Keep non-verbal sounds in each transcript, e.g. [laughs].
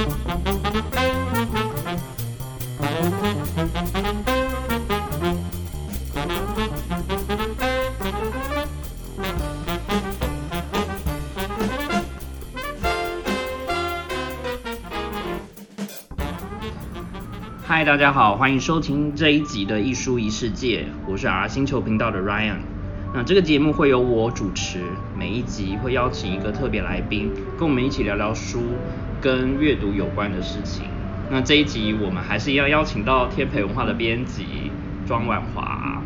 嗨，大家好，欢迎收听这一集的《一书一世界》，我是 R 星球频道的 Ryan。那这个节目会由我主持，每一集会邀请一个特别来宾，跟我们一起聊聊书跟阅读有关的事情。那这一集我们还是要邀请到天培文化的编辑庄婉华。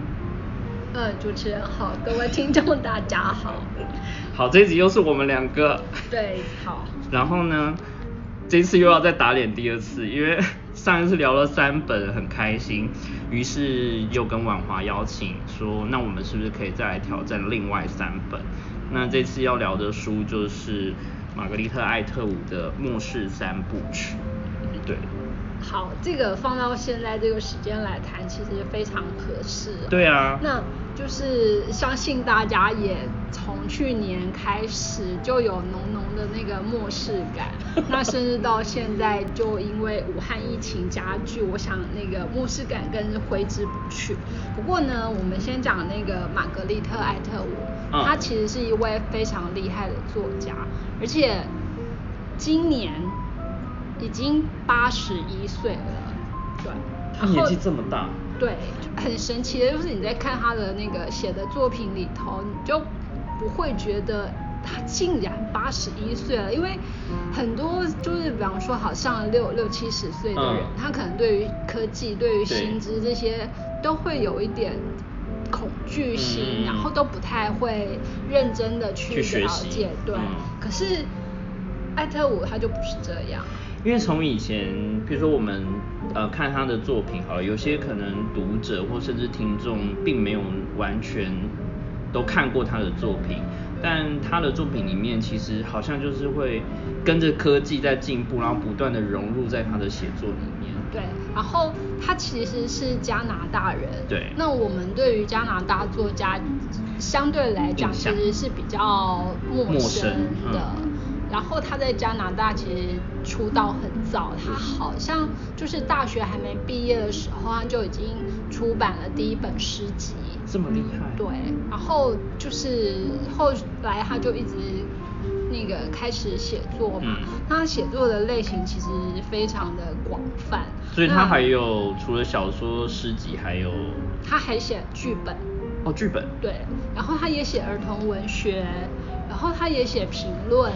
呃，主持人好，各位听众大家好。好，这一集又是我们两个。对，好。然后呢，这次又要再打脸第二次，因为。[laughs] 上一次聊了三本，很开心，于是又跟婉华邀请说，那我们是不是可以再来挑战另外三本？那这次要聊的书就是玛格丽特·艾特伍的《末世三部曲》。对。好，这个放到现在这个时间来谈，其实非常合适。对啊。那就是相信大家也从去年开始就有浓浓的那个漠视感，[laughs] 那甚至到现在就因为武汉疫情加剧，我想那个漠视感更是挥之不去。不过呢，我们先讲那个玛格丽特·艾特伍，她其实是一位非常厉害的作家，而且今年。已经八十一岁了，对，他年纪这么大，对，很神奇的就是你在看他的那个写的作品里头，你就不会觉得他竟然八十一岁了，因为很多就是比方说好像六六七十岁的人，他可能对于科技、对于薪资这些都会有一点恐惧心，然后都不太会认真的去了解，对，可是艾特伍他就不是这样。因为从以前，比如说我们呃看他的作品，好，有些可能读者或甚至听众并没有完全都看过他的作品，但他的作品里面其实好像就是会跟着科技在进步，然后不断的融入在他的写作里面。对，然后他其实是加拿大人。对。那我们对于加拿大作家相对来讲其实是比较陌生的。然后他在加拿大其实出道很早，他好像就是大学还没毕业的时候，他就已经出版了第一本诗集。这么厉害？对。然后就是后来他就一直那个开始写作嘛，他写作的类型其实非常的广泛。所以他还有除了小说、诗集，还有他还写剧本。哦，剧本。对。然后他也写儿童文学，然后他也写评论。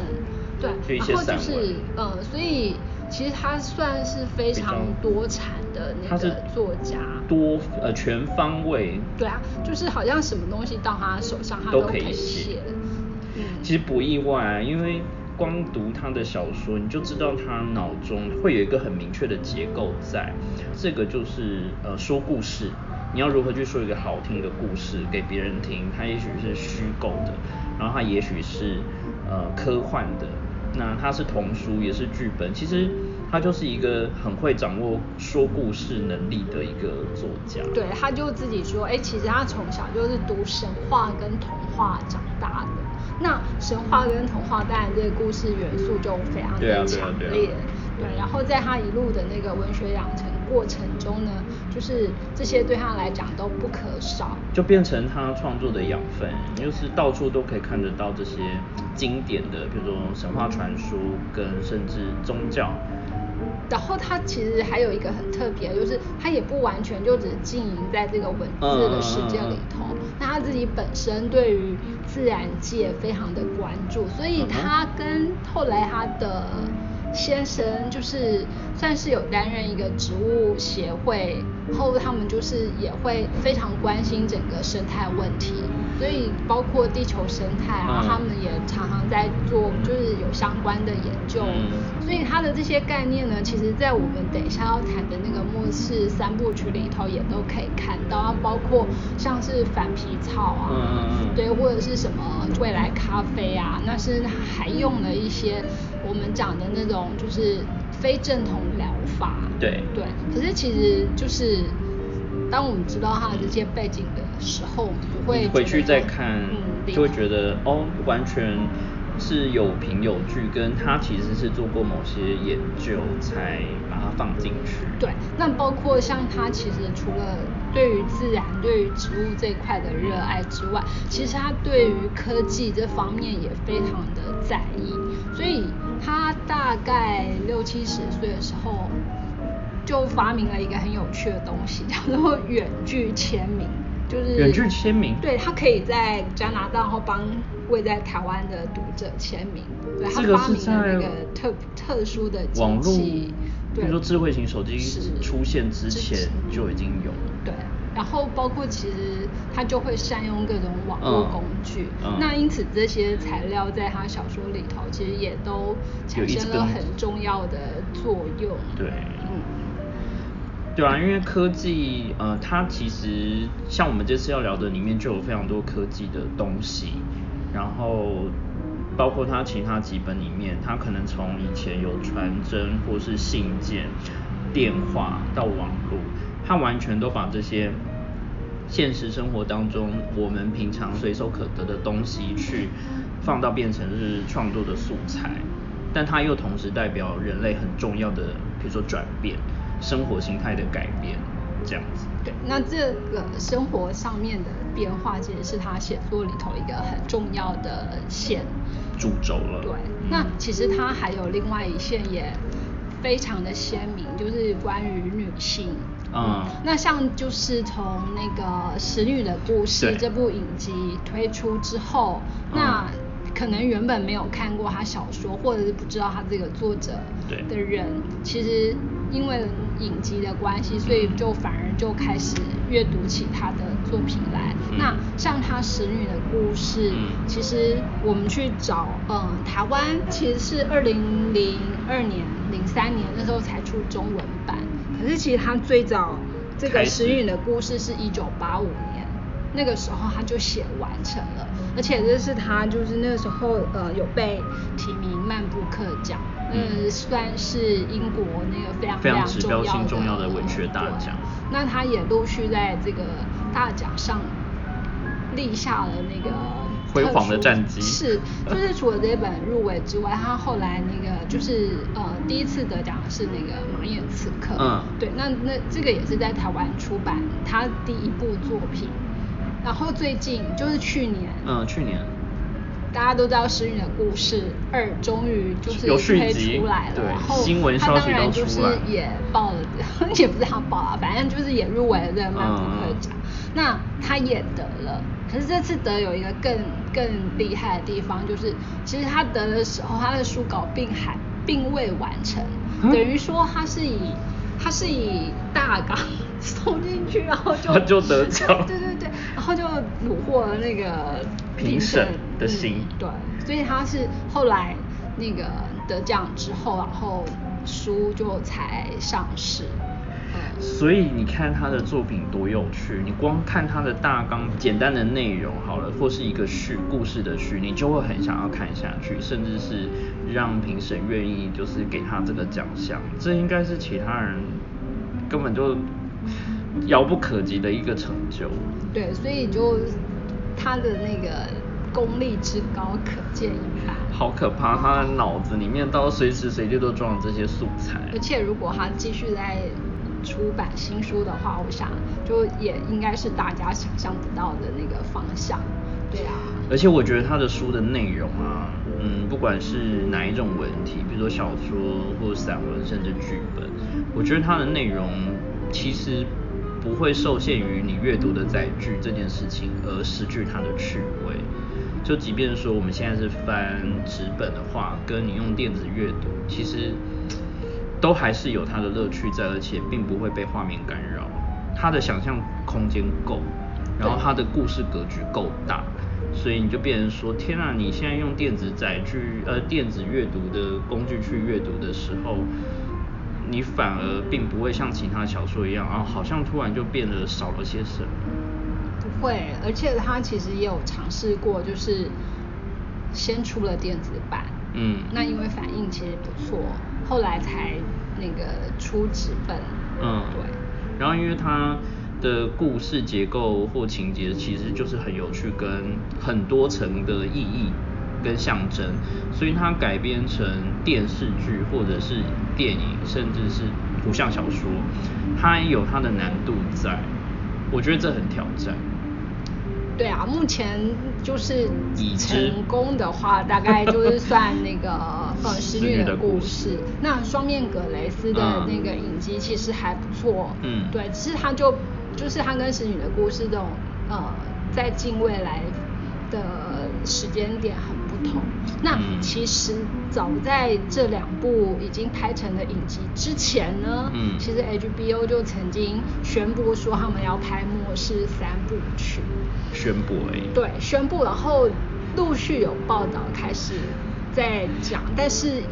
对，然后就是呃，所以其实他算是非常多产的那个作家，多呃全方位。对啊，就是好像什么东西到他手上，他都可以写。嗯，其实不意外，因为光读他的小说，你就知道他脑中会有一个很明确的结构在。这个就是呃说故事，你要如何去说一个好听的故事给别人听？它也许是虚构的，然后它也许是呃科幻的。那他是童书，也是剧本，其实他就是一个很会掌握说故事能力的一个作家。对，他就自己说，哎，其实他从小就是读神话跟童话长大的。那神话跟童话当然这个故事元素就非常的强烈。对，然后在他一路的那个文学养成过程中呢，就是这些对他来讲都不可少，就变成他创作的养分，就是到处都可以看得到这些经典的，比如说神话传说跟甚至宗教。然后他其实还有一个很特别，就是他也不完全就只经营在这个文字的世界里头，那他自己本身对于自然界非常的关注，所以他跟后来他的。先生就是算是有担任一个植物协会，后他们就是也会非常关心整个生态问题，所以包括地球生态啊，他们也常常在做就是有相关的研究，所以他的这些概念呢，其实在我们等一下要谈的那个末世三部曲里头也都可以看到，包括像是反皮草啊，对，或者是什么未来咖啡啊，那是还用了一些。我们讲的那种就是非正统疗法，对对。可是其实就是当我们知道他的这些背景的时候，不会回去再看，就会觉得哦，完全是有凭有据，跟他其实是做过某些研究才把它放进去。对，那包括像他其实除了对于自然、对于植物这一块的热爱之外，其实他对于科技这方面也非常的在意，所以他大概六七十岁的时候。就发明了一个很有趣的东西，[laughs] 叫做远距签名，就是远距签名。对他可以在加拿大，然后帮位在台湾的读者签名。对他发明了那个特特殊的网络，比如说智慧型手机出现之前就已经有。对，然后包括其实他就会善用各种网络工具，那因此这些材料在他小说里头其实也都产生了很重要的作用。对，嗯。对啊，因为科技，呃，它其实像我们这次要聊的里面就有非常多科技的东西，然后包括它其他几本里面，它可能从以前有传真或是信件、电话到网络，它完全都把这些现实生活当中我们平常随手可得的东西去放到变成是创作的素材，但它又同时代表人类很重要的，比如说转变。生活形态的改变，这样子。对，那这个生活上面的变化，其实是他写作里头一个很重要的线，主轴了。对，那其实他还有另外一线也非常的鲜明，就是关于女性。嗯。那像就是从那个《使女的故事》这部影集推出之后，那可能原本没有看过他小说，或者是不知道他这个作者的人，其实因为。影集的关系，所以就反而就开始阅读起他的作品来。那像他《使女的故事》，其实我们去找，嗯，台湾其实是二零零二年、零三年那时候才出中文版，可是其实他最早这个《使女的故事》是一九八五年，那个时候他就写完成了，而且这是他就是那个时候呃有被提名曼布克奖。嗯，算是英国那个非常非常指标性重要的文学大奖。那他也陆续在这个大奖上立下了那个辉煌的战绩。是，就是除了这本入围之外，他后来那个就是呃第一次得奖的是那个《马眼刺客》。嗯。对，那那这个也是在台湾出版他第一部作品。然后最近就是去年。嗯，去年。大家都知道《使女的故事二》终于就是推出来了，然后他当然就是也报了，[laughs] 也不是他报啊，反正就是也入围了这个曼布克奖。那他也得了，可是这次得有一个更更厉害的地方，就是其实他得的时候，他的书稿并还并未完成，等于说他是以他是以大纲送进去，然后就 [laughs] 就得奖，对对对，然后就虏获了那个。评审的心，对，所以他是后来那个得奖之后，然后书就才上市。所以你看他的作品多有趣，你光看他的大纲简单的内容好了，或是一个序故事的序，你就会很想要看下去，甚至是让评审愿意就是给他这个奖项，这应该是其他人根本就遥不可及的一个成就。对，所以就。他的那个功力之高可见一斑。好可怕，他的脑子里面到随时随地都装这些素材。而且如果他继续在出版新书的话，我想就也应该是大家想象不到的那个方向。对啊。而且我觉得他的书的内容啊，嗯，不管是哪一种文体，比如说小说或散文，甚至剧本，我觉得他的内容其实。不会受限于你阅读的载具这件事情而失去它的趣味。就即便说我们现在是翻纸本的话，跟你用电子阅读，其实都还是有它的乐趣在，而且并不会被画面干扰。它的想象空间够，然后它的故事格局够大，所以你就变成说，天啊，你现在用电子载具呃电子阅读的工具去阅读的时候。你反而并不会像其他小说一样啊，好像突然就变得少了些什么。不会，而且他其实也有尝试过，就是先出了电子版，嗯，那因为反应其实不错，后来才那个出纸本，嗯，对。然后因为他的故事结构或情节其实就是很有趣，跟很多层的意义跟象征，所以它改编成电视剧或者是电影，甚至是图像小说，它有它的难度在，我觉得这很挑战。对啊，目前就是成功的话，大概就是算那个 [laughs] 呃《使女的故事》。那双面葛雷斯的那个影集其实还不错。嗯。对，其实它就就是它跟《使女的故事》这种呃在近未来的时间点很不同。那其实早在这两部已经拍成的影集之前呢，嗯，其实 HBO 就曾经宣布说他们要拍《末世》三部曲。宣布而已。对，宣布，然后陆续有报道开始在讲，但是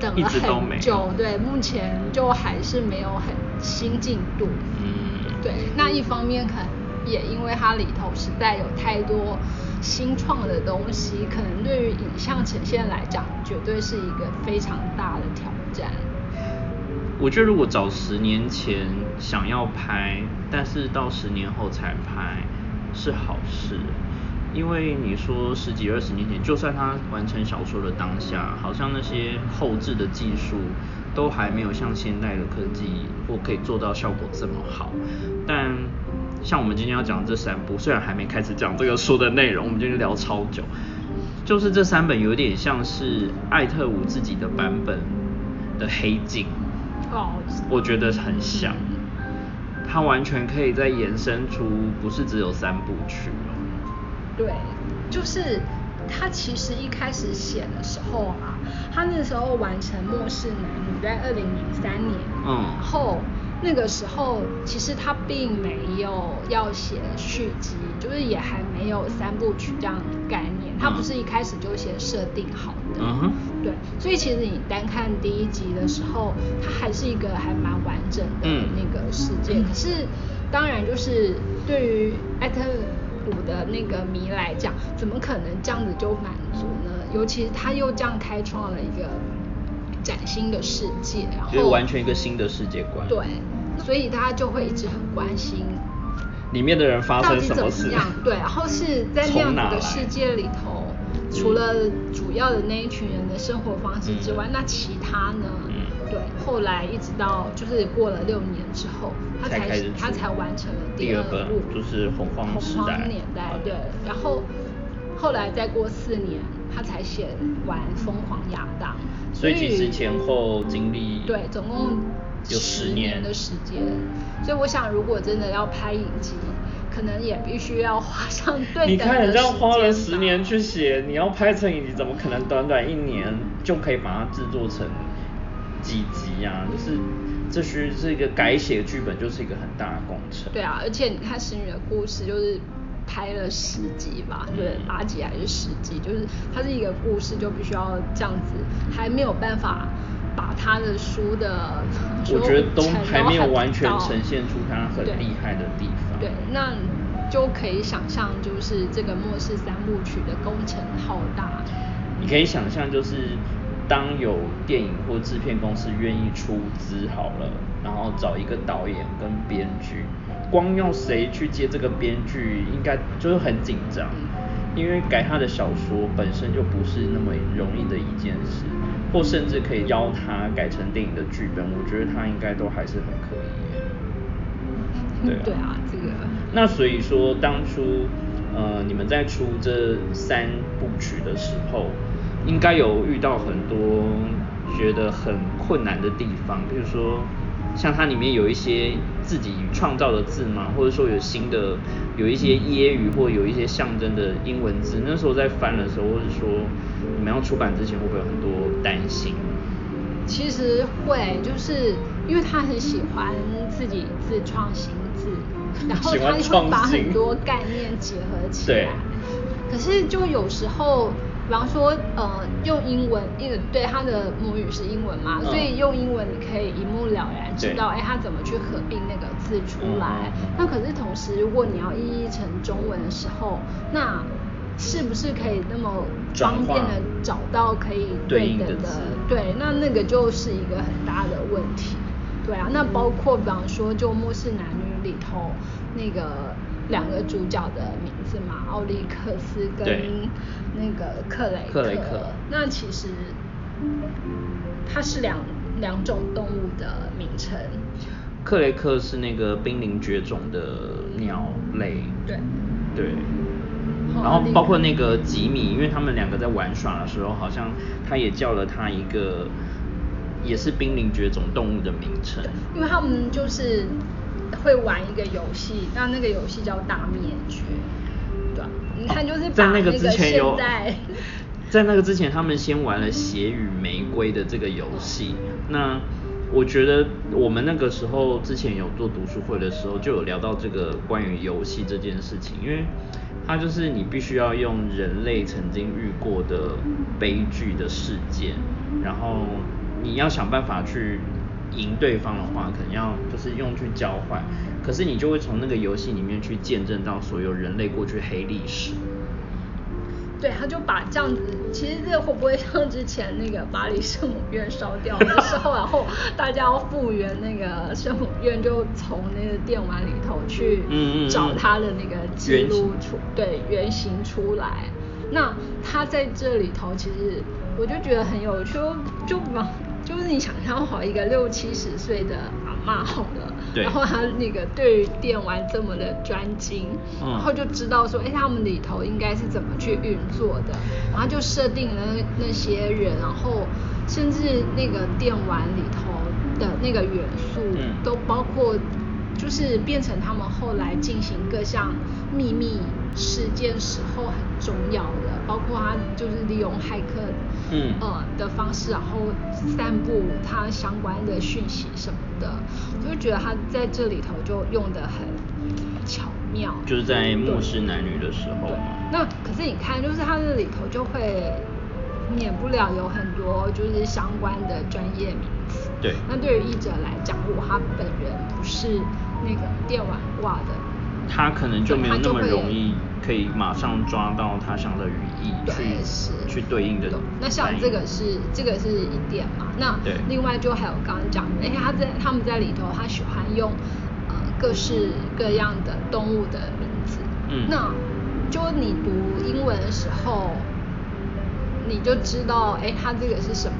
等了很久，对，目前就还是没有很新进度。嗯，对，那一方面可能也因为它里头实在有太多新创的东西，可能对于影像呈现来讲，绝对是一个非常大的挑战。我觉得如果早十年前想要拍，但是到十年后才拍。是好事，因为你说十几二十年前，就算他完成小说的当下，好像那些后置的技术都还没有像现代的科技或可以做到效果这么好。但像我们今天要讲这三部，虽然还没开始讲这个书的内容，我们今天聊超久，就是这三本有点像是艾特伍自己的版本的黑镜，哦，我觉得很像。它完全可以再延伸出，不是只有三部曲对，就是他其实一开始写的时候啊，他那时候完成《末世男女》在二零零三年，嗯，后。那个时候其实他并没有要写续集，就是也还没有三部曲这样概念，他不是一开始就先设定好的。嗯哼。对，所以其实你单看第一集的时候，它还是一个还蛮完整的那个世界。可是当然就是对于艾特伍的那个迷来讲，怎么可能这样子就满足呢？尤其是他又这样开创了一个。崭新的世界，然后完全一个新的世界观。对，所以大家就会一直很关心里面的人发生什么事。对，然后是在那样子的世界里头，除了主要的那一群人的生活方式之外，那其他呢？对，后来一直到就是过了六年之后，他才他才完成了第二部，就是洪荒洪荒年代。对，然后后来再过四年。他才写完《疯狂亚当》，所以其实前后经历对，总共有十年的时间。所以我想，如果真的要拍影集，可能也必须要花上 [laughs] 对你看人家花了十年去写，你要拍成影集，怎么可能短短一年就可以把它制作成几集呀？就是这需是一个改写剧本，就是一个很大的工程。对啊，而且你看《使女的故事》就是。拍了十集吧，对，八集还是十集，就是它是一个故事，就必须要这样子，还没有办法把他的书的，我觉得都还没有完全呈现出他很厉害的地方。对，那就可以想象，就是这个《末世三部曲》的工程浩大。你可以想象，就是当有电影或制片公司愿意出资好了，然后找一个导演跟编剧。光要谁去接这个编剧，应该就是很紧张，因为改他的小说本身就不是那么容易的一件事，或甚至可以邀他改成电影的剧本，我觉得他应该都还是很可以。对对啊，这个。那所以说，当初呃你们在出这三部曲的时候，应该有遇到很多觉得很困难的地方，比如说。像它里面有一些自己创造的字嘛，或者说有新的有一些揶揄或有一些象征的英文字，那时候在翻的时候，或者说你们要出版之前会不会有很多担心？其实会，就是因为他很喜欢自己自创新字，[laughs] 然后他会把很多概念结合起来。可是就有时候。比方说，呃，用英文，因为对他的母语是英文嘛，所以用英文你可以一目了然知道，哎，他怎么去合并那个字出来。那可是同时，如果你要译译成中文的时候，那是不是可以那么方便的找到可以对等的？对，那那个就是一个很大的问题。对啊，那包括比方说，就《末世男女》里头那个。两个主角的名字嘛，奥利克斯跟那个克雷克雷克。那其实它是两两种动物的名称。克雷克是那个濒临绝种的鸟类。对。对。然后包括那个吉米，因为他们两个在玩耍的时候，好像他也叫了他一个，也是濒临绝种动物的名称。因为他们就是会玩一个游戏，那那个游戏叫大灭绝，对你看就是 [laughs] 在那个之前有，在在那个之前，他们先玩了血与玫瑰的这个游戏。那我觉得我们那个时候之前有做读书会的时候，就有聊到这个关于游戏这件事情，因为。它就是你必须要用人类曾经遇过的悲剧的事件，然后你要想办法去赢对方的话，可能要就是用去交换，可是你就会从那个游戏里面去见证到所有人类过去黑历史。对，他就把这样子，其实这会不会像之前那个巴黎圣母院烧掉的时候，然后大家要复原那个圣母院，就从那个电玩里头去找他的那个记录出，对原型出来。那他在这里头，其实我就觉得很有趣，就把就是你想象好一个六七十岁的阿妈好了。然后他那个对于电玩这么的专精，然后就知道说，哎，他们里头应该是怎么去运作的，然后就设定了那些人，然后甚至那个电玩里头的那个元素，都包括，就是变成他们后来进行各项秘密事件时候很重要的，包括他就是利用骇客。嗯，呃的方式，然后散布他相关的讯息什么的，我就觉得他在这里头就用的很巧妙。就是在末世男女的时候。那可是你看，就是他这里头就会免不了有很多就是相关的专业名词。对。那对于译者来讲，如果他本人不是那个电玩挂的，他可能就没有那么容易。可以马上抓到他想的语义去去对应的。那像这个是这个是一点嘛？那另外就还有刚刚讲，哎，他在他们在里头，他喜欢用呃各式各样的动物的名字。嗯。那就你读英文的时候，你就知道，哎，它这个是什么？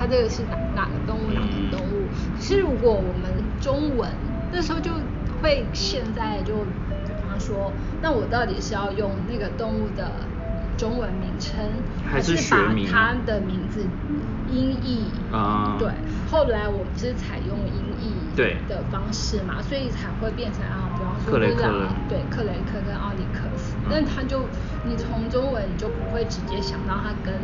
它这个是哪哪个动物？哪个动物？可是如果我们中文那时候就会现在就比方。说，那我到底是要用那个动物的中文名称，还是把它的名字音译？啊，对。后来我们是采用音译的方式嘛，所以才会变成啊，比方说克雷克，对，克雷克跟奥利克斯。那他就你从中文你就不会直接想到它跟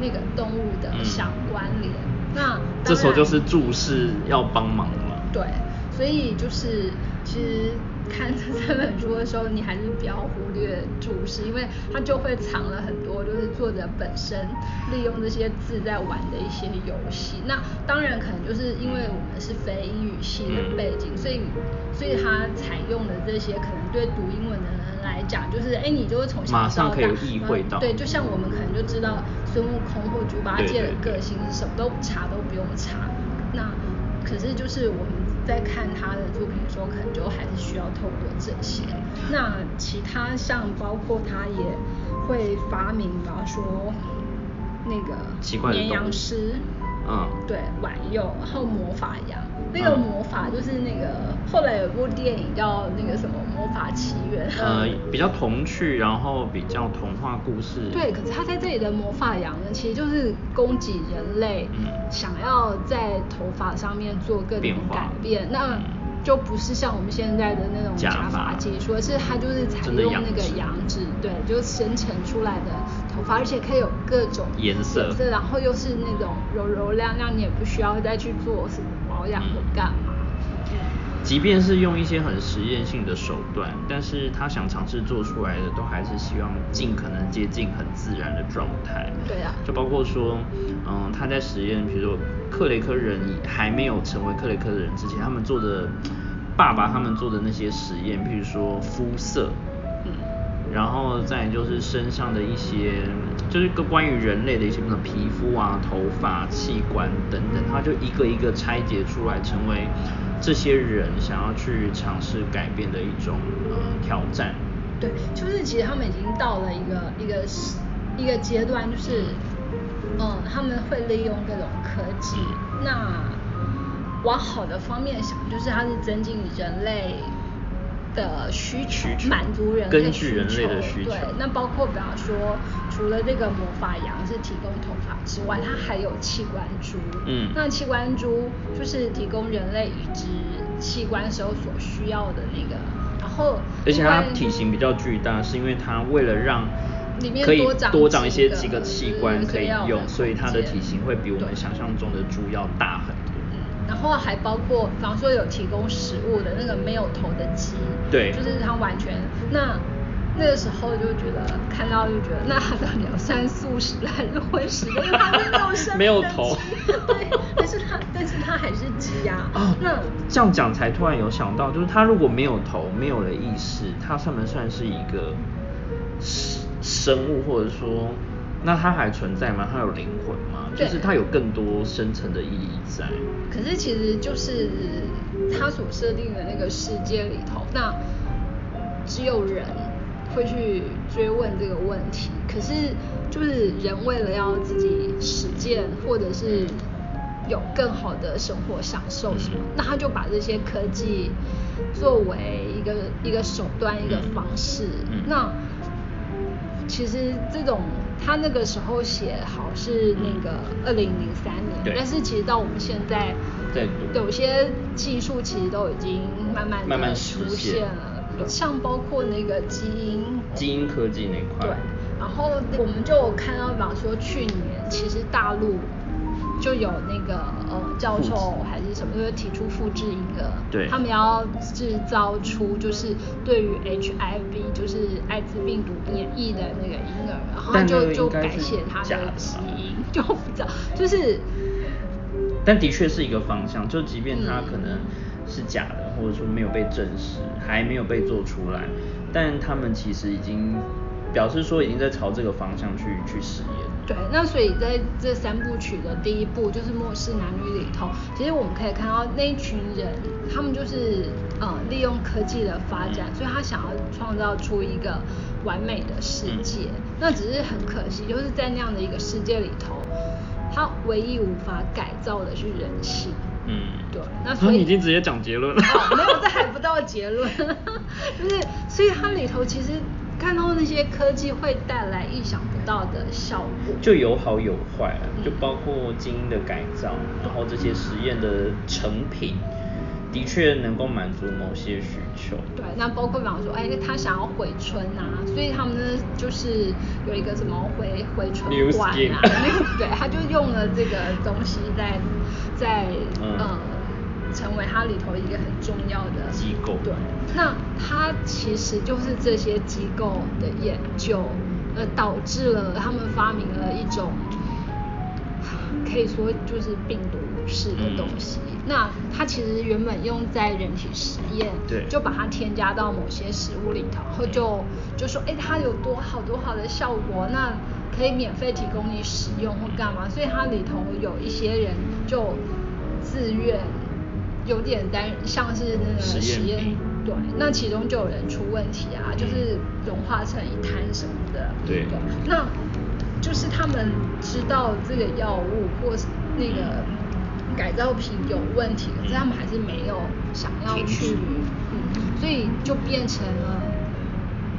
那个动物的相关联。那这时候就是注释要帮忙了。对，所以就是其实。看这本书的时候，你还是不要忽略注释，因为它就会藏了很多，就是作者本身利用这些字在玩的一些游戏。那当然可能就是因为我们是非英语系的背景，所以所以他采用的这些可能对读英文的人来讲，就是哎，你就会从马上可以意会到，对，就像我们可能就知道孙悟空或猪八戒的个性是什么，都查都不用查。那可是就是我们。在看他的作品的时候，可能就还是需要透过这些。那其他像包括他也会发明，比方说那个绵羊师，嗯，对，挽诱，然后魔法羊。那个魔法就是那个后来有部电影叫那个什么魔法奇缘，呃，比较童趣，然后比较童话故事。对，可是他在这里的魔法羊呢，其实就是供给人类想要在头发上面做各种改变，那就不是像我们现在的那种假发。技术，而是它就是采用那个羊脂，对，就生成出来的头发，而且可以有各种颜色，然后又是那种柔柔亮亮，你也不需要再去做什么。保养或干嘛？即便是用一些很实验性的手段，但是他想尝试做出来的，都还是希望尽可能接近很自然的状态。对啊。就包括说，嗯，他在实验，比如说克雷克人还没有成为克雷克的人之前，他们做的爸爸他们做的那些实验，譬如说肤色，嗯，然后再就是身上的一些就是个关于人类的一些什么皮肤啊、头发、器官等等，他就一个一个拆解出来，成为这些人想要去尝试改变的一种呃挑战。对，就是其实他们已经到了一个一个一个阶段，就是嗯，他们会利用各种科技，那往好的方面想，就是它是增进人类。的需求，满足人类需求。对，那包括比方说，除了这个魔法羊是提供头发之外，它还有器官猪。嗯，那器官猪就是提供人类移植器官时候所需要的那个。然后，而且它体型比较巨大，是因为它为了让里面可以多长一些几个器官可以用，所以它的体型会比我们想象中的猪要大很多。然后还包括，比方说有提供食物的那个没有头的鸡，对，就是它完全那那个时候就觉得看到就觉得，那它到底要算素食还是荤食？因为它是没有生没有头，对，但是它但是它还是鸡呀。哦，那这样讲才突然有想到，就是它如果没有头，没有了意识，它算不算是一个生物，或者说？那它还存在吗？它有灵魂吗？就是它有更多深层的意义在。可是其实就是它所设定的那个世界里头，那只有人会去追问这个问题。可是就是人为了要自己实践，或者是有更好的生活享受什么，那他就把这些科技作为一个一个手段，一个方式。那其实这种。他那个时候写好是那个二零零三年，但是其实到我们现在，对，有些技术其实都已经慢慢慢慢出现了，像包括那个基因基因科技那块，对，然后我们就看到，比方说去年其实大陆。就有那个呃教授还是什么，就是提出复制一个，对，他们要制造出就是对于 HIV 就是艾滋病毒免疫的那个婴儿，然后就就改写他的基因，就不知道，就是，但的确是一个方向，就即便他可能是假的，或者说没有被证实，还没有被做出来，但他们其实已经表示说已经在朝这个方向去去实验。对，那所以在这三部曲的第一部就是《末世男女》里头，其实我们可以看到那一群人，他们就是呃利用科技的发展，所以他想要创造出一个完美的世界。那只是很可惜，就是在那样的一个世界里头，他唯一无法改造的是人性。嗯，对。那所以已经直接讲结论了。没有，这还不到结论。[laughs] 就是，所以它里头其实。看到那些科技会带来意想不到的效果，就有好有坏，就包括基因的改造，然后这些实验的成品，的确能够满足某些需求。对，那包括比方说，哎，他想要回春啊，所以他们呢就是有一个什么回回春馆啊，[laughs] 对，他就用了这个东西在在嗯。成为它里头一个很重要的机构。对，那它其实就是这些机构的研究，呃，导致了他们发明了一种，可以说就是病毒式的东西。那它其实原本用在人体实验，对，就把它添加到某些食物里头，然后就就说，哎，它有多好多好的效果，那可以免费提供你使用或干嘛？所以它里头有一些人就自愿。有点担，像是那个实验，对，那其中就有人出问题啊，就是融化成一滩什么的，对，那就是他们知道这个药物或是那个改造品有问题，可是他们还是没有想要去，嗯，所以就变成了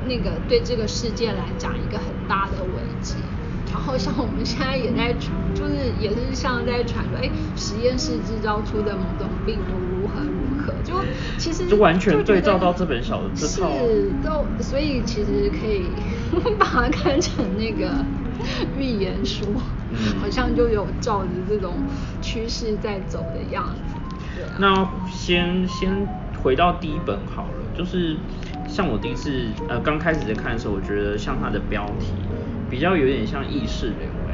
那个对这个世界来讲一个很大的危机。然后像我们现在也在传，就是也是像在传说，哎，实验室制造出的某种病毒如何如何，就其实就完全对照到这本小这套，是都，所以其实可以 [laughs] 把它看成那个预言书，好像就有照着这种趋势在走的样子。对，那先先回到第一本好了，就是像我第一次呃刚开始在看的时候，我觉得像它的标题。比较有点像意识流诶，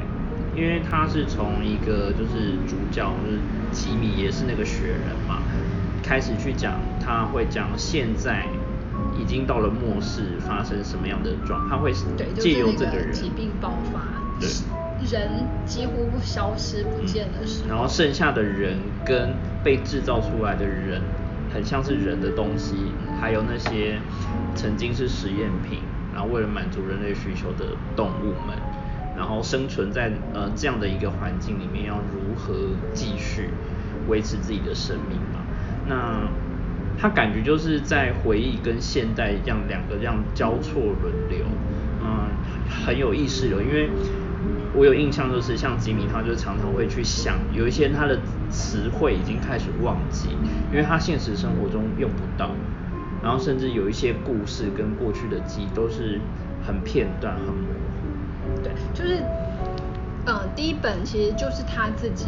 因为他是从一个就是主角就是吉米也是那个雪人嘛，开始去讲他会讲现在已经到了末世发生什么样的状，他会借由这个人疾病爆发，对人几乎消失不见的时候，然后剩下的人跟被制造出来的人，很像是人的东西，还有那些曾经是实验品，为了满足人类需求的动物们，然后生存在呃这样的一个环境里面，要如何继续维持自己的生命嘛？那他感觉就是在回忆跟现代这样两个这样交错轮流，嗯，很有意思的，因为我有印象就是像吉米，他就常常会去想，有一些他的词汇已经开始忘记，因为他现实生活中用不到，然后甚至有一些故事跟过去的记忆都是很片段、很模糊。对，就是，嗯，第一本其实就是他自己。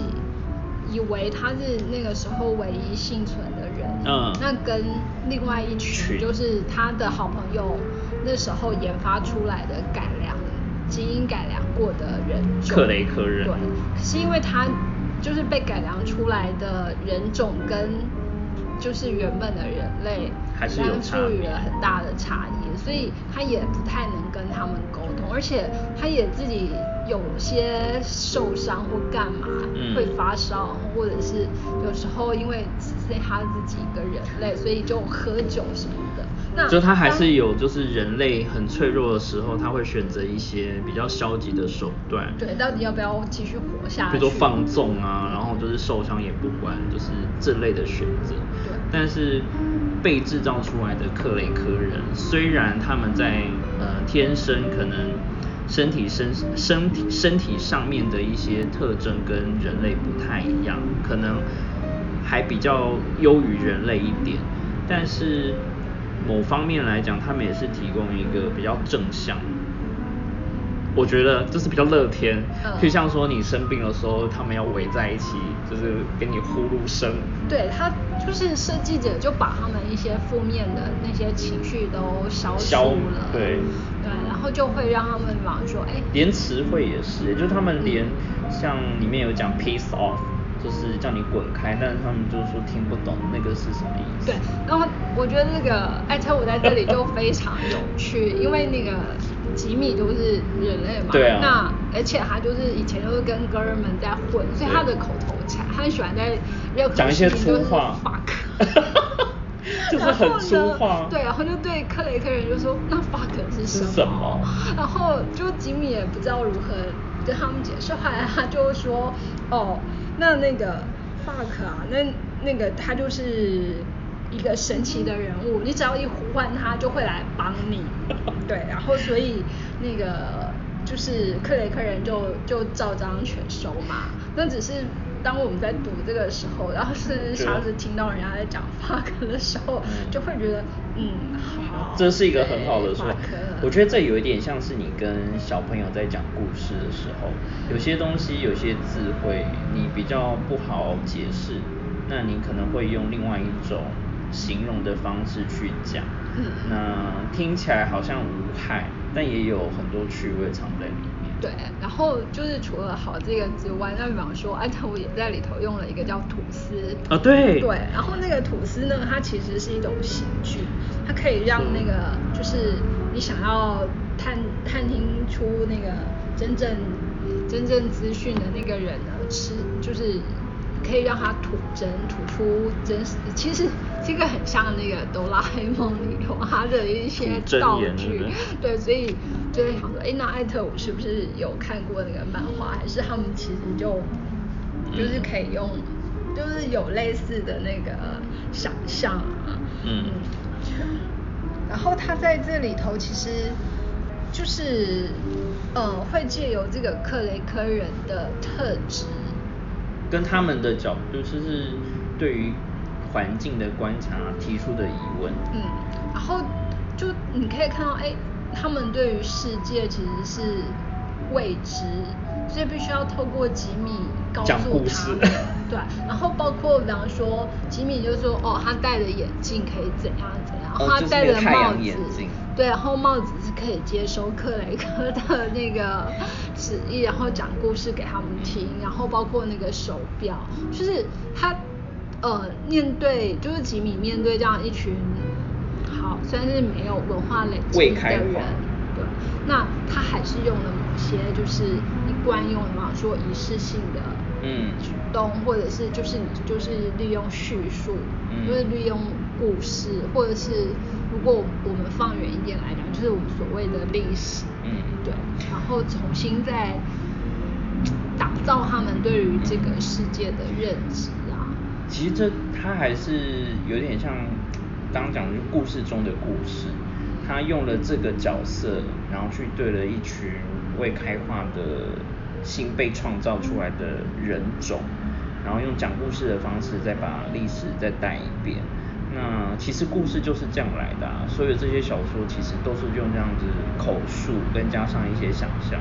以为他是那个时候唯一幸存的人，嗯，那跟另外一群就是他的好朋友那时候研发出来的改良基因改良过的人种，克雷克人，对，是因为他就是被改良出来的人种跟就是原本的人类还是有差异，了很大的差异，所以他也不太能跟他们沟通，而且他也自己。有些受伤或干嘛会发烧，或者是有时候因为只剩他自己一个人类，所以就喝酒什么的。那就他还是有，就是人类很脆弱的时候，他会选择一些比较消极的手段。对，到底要不要继续活下去？比如说放纵啊，然后就是受伤也不管，就是这类的选择。对。但是被制造出来的克雷克人，虽然他们在呃天生可能。身体身身体身体上面的一些特征跟人类不太一样，可能还比较优于人类一点，但是某方面来讲，他们也是提供一个比较正向。我觉得就是比较乐天，就像说你生病的时候，他们要围在一起，就是给你呼噜声。对他就是设计者就把他们一些负面的那些情绪都消除了，对对，然后就会让他们往说，哎，连词汇也是，就是他们连像里面有讲 peace off，就是叫你滚开，但是他们就是说听不懂那个是什么意思。对，然后我觉得那个艾特伍在这里就非常有趣，[laughs] 因为那个。吉米都是人类嘛，对那而且他就是以前都是跟哥们在混，所以他的口头禅，他很喜欢在讲一些粗话，fuck，[laughs] 就是很粗话，对，然后就对克雷克人就说那 fuck 是什么，然后就吉米也不知道如何跟他们解释，后来他就说哦，那那个 fuck 啊，那那个他就是。一个神奇的人物，你只要一呼唤他，就会来帮你。[laughs] 对，然后所以那个就是克雷克人就就照章全收嘛。那只是当我们在读这个时候，然后是小孩子听到人家在讲 fuck 的时候，就会觉得嗯好。这是一个很好的说法。我觉得这有一点像是你跟小朋友在讲故事的时候，有些东西有些智慧你比较不好解释，那你可能会用另外一种。形容的方式去讲，那听起来好像无害，但也有很多趣味藏在里面。对，然后就是除了好这个之外，那比方说安特我也在里头用了一个叫吐司。啊，对。对，然后那个吐司呢，它其实是一种刑具，它可以让那个就是你想要探探听出那个真正真正资讯的那个人呢，吃就是。可以让他吐真，吐出真实。其实这个很像那个哆啦 A 梦里头他的一些道具，对，[laughs] 所以就在想说，哎，那艾特我是不是有看过那个漫画，还是他们其实就就是可以用，就是有类似的那个想象啊，嗯。然后他在这里头其实就是，嗯，会借由这个克雷科人的特质。跟他们的角度就是对于环境的观察提出的疑问。嗯，然后就你可以看到，哎，他们对于世界其实是未知，所以必须要透过吉米告诉他。[laughs] 对，然后包括比方说，吉米就说，哦，他戴的眼镜可以怎样怎样，他戴的帽子。对，然后帽子是可以接收克雷克的那个旨意，然后讲故事给他们听，然后包括那个手表，就是他呃面对就是吉米面对这样一群好虽然是没有文化累积的人，对，那他还是用了某些就是一贯用的嘛，说仪式性的嗯举动，或者是就是你就是利用叙述，嗯就是利用故事，或者是如果我们放远一点来讲，就是我们所谓的历史，嗯对，然后重新再打造他们对于这个世界的认知啊。其实这它还是有点像刚刚讲的，就故事中的故事。他用了这个角色，然后去对了一群未开化的新被创造出来的人种，然后用讲故事的方式再把历史再带一遍。那其实故事就是这样来的、啊，所有这些小说其实都是用这样子口述，跟加上一些想象。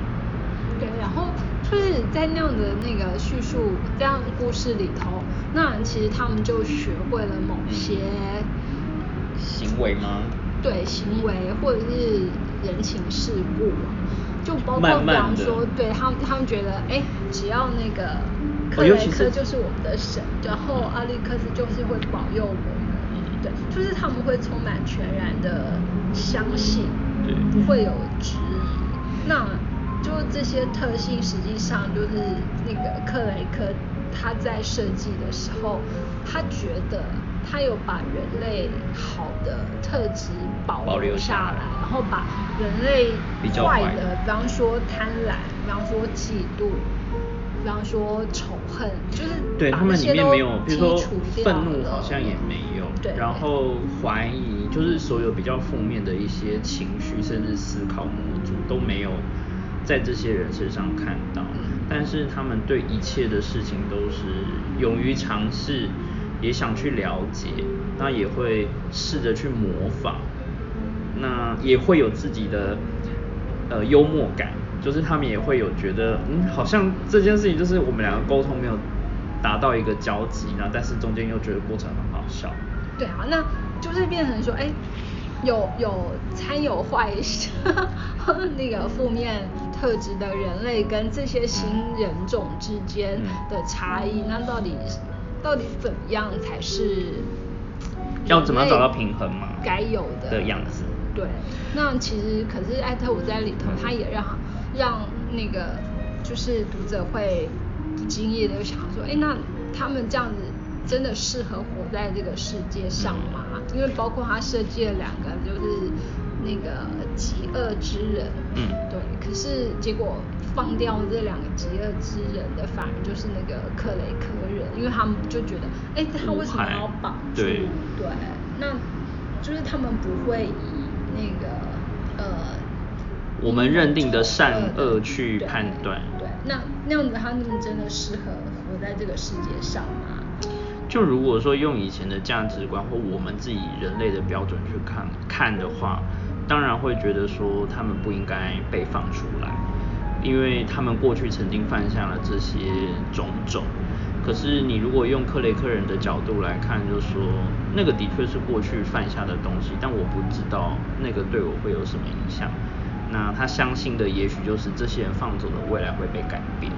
对，然后就是在那样的那个叙述这样的故事里头，那其实他们就学会了某些行为吗？对行为或者是人情世故啊，就包括比方说，对他们他们觉得，哎，只要那个克雷克就是我们的神，然后阿历克斯就是会保佑我们，嗯对，就是他们会充满全然的相信，对不会有质疑。那就这些特性，实际上就是那个克雷克他在设计的时候，他觉得他有把人类好的特质保保留下来然后把人类坏的，比方说贪婪，比方说嫉妒。比方说仇恨，就是对他们里面没有，比如说愤怒好像也没有，对，然后怀疑就是所有比较负面的一些情绪，甚至思考模组都没有在这些人身上看到，嗯。但是他们对一切的事情都是勇于尝试，也想去了解，那也会试着去模仿，那也会有自己的呃幽默感，就是他们也会有觉得，嗯，好像这件事情就是我们两个沟通没有达到一个交集，然后但是中间又觉得过程很好笑。对啊，那就是变成说，哎，有有掺有坏那个负面特质的人类跟这些新人种之间的差异，那到底到底怎么样才是要怎么样找到平衡嘛该有的的样子对，那其实可是艾特伍在里头，他也让让那个就是读者会不经意的想说，哎，那他们这样子真的适合活在这个世界上吗？因为包括他设计了两个就是那个极恶之人，嗯对，可是结果放掉这两个极恶之人的，反而就是那个克雷克人，因为他们就觉得，哎，他为什么要绑住？对对，那就是他们不会以那个呃，我们认定的善恶去判断对，那那样子他们真的适合活在这个世界上吗？就如果说用以前的价值观或我们自己人类的标准去看看的话，当然会觉得说他们不应该被放出来，因为他们过去曾经犯下了这些种种。可是你如果用克雷克人的角度来看，就说那个的确是过去犯下的东西，但我不知道那个对我会有什么影响。那他相信的也许就是这些人放走的未来会被改变。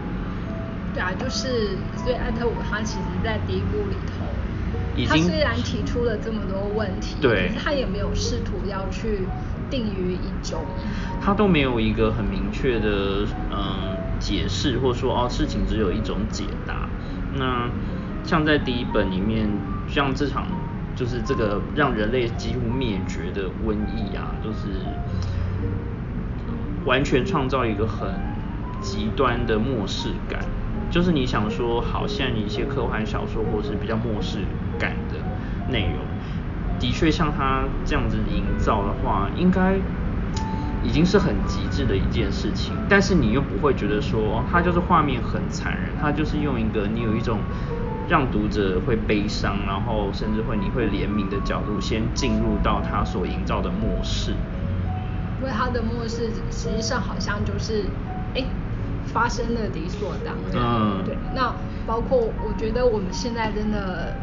对啊，就是所以艾特伍他其实在第一部里头，他已经虽然提出了这么多问题，对可是他也没有试图要去定于一种。他都没有一个很明确的嗯解释，或者说哦事情只有一种解答。那像在第一本里面，像这场就是这个让人类几乎灭绝的瘟疫啊，就是完全创造一个很极端的末世感。就是你想说，好像一些科幻小说或者是比较末世感的内容，的确像他这样子营造的话，应该已经是很极致的一件事情。但是你又不会觉得说，它就是画面很残忍，它就是用一个你有一种让读者会悲伤，然后甚至会你会怜悯的角度，先进入到他所营造的末世。因为他的末世实际上好像就是，哎，发生的理所当然。嗯对。那包括我觉得我们现在真的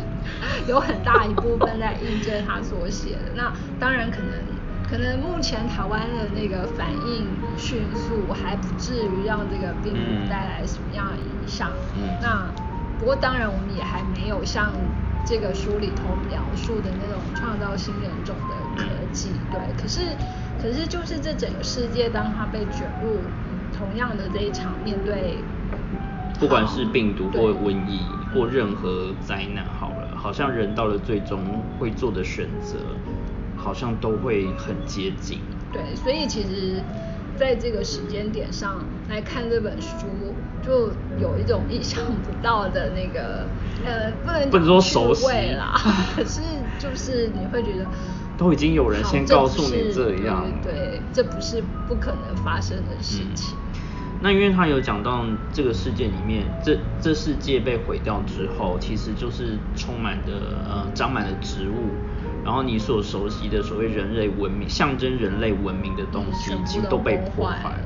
[laughs] 有很大一部分在印证他所写的。那当然可能可能目前台湾的那个反应迅速，还不至于让这个病毒嗯带来什么样的影响。嗯那不过当然我们也还没有像这个书里头描述的那种创造新人种的科技，对。可是，可是就是这整个世界，当他被卷入同样的这一场面对，不管是病毒或瘟疫或任何灾难，好了，好像人到了最终会做的选择，好像都会很接近。对，所以其实。在这个时间点上来看这本书，就有一种意想不到的那个，呃，不能 [laughs] 不能说熟悉啦，可 [laughs] 是就是你会觉得，都已经有人先告诉你这样，对，这不是不可能发生的事情。那因为他有讲到这个世界里面，这这世界被毁掉之后，其实就是充满的呃长满了植物。然后你所熟悉的所谓人类文明、象征人类文明的东西，已经都被破坏了。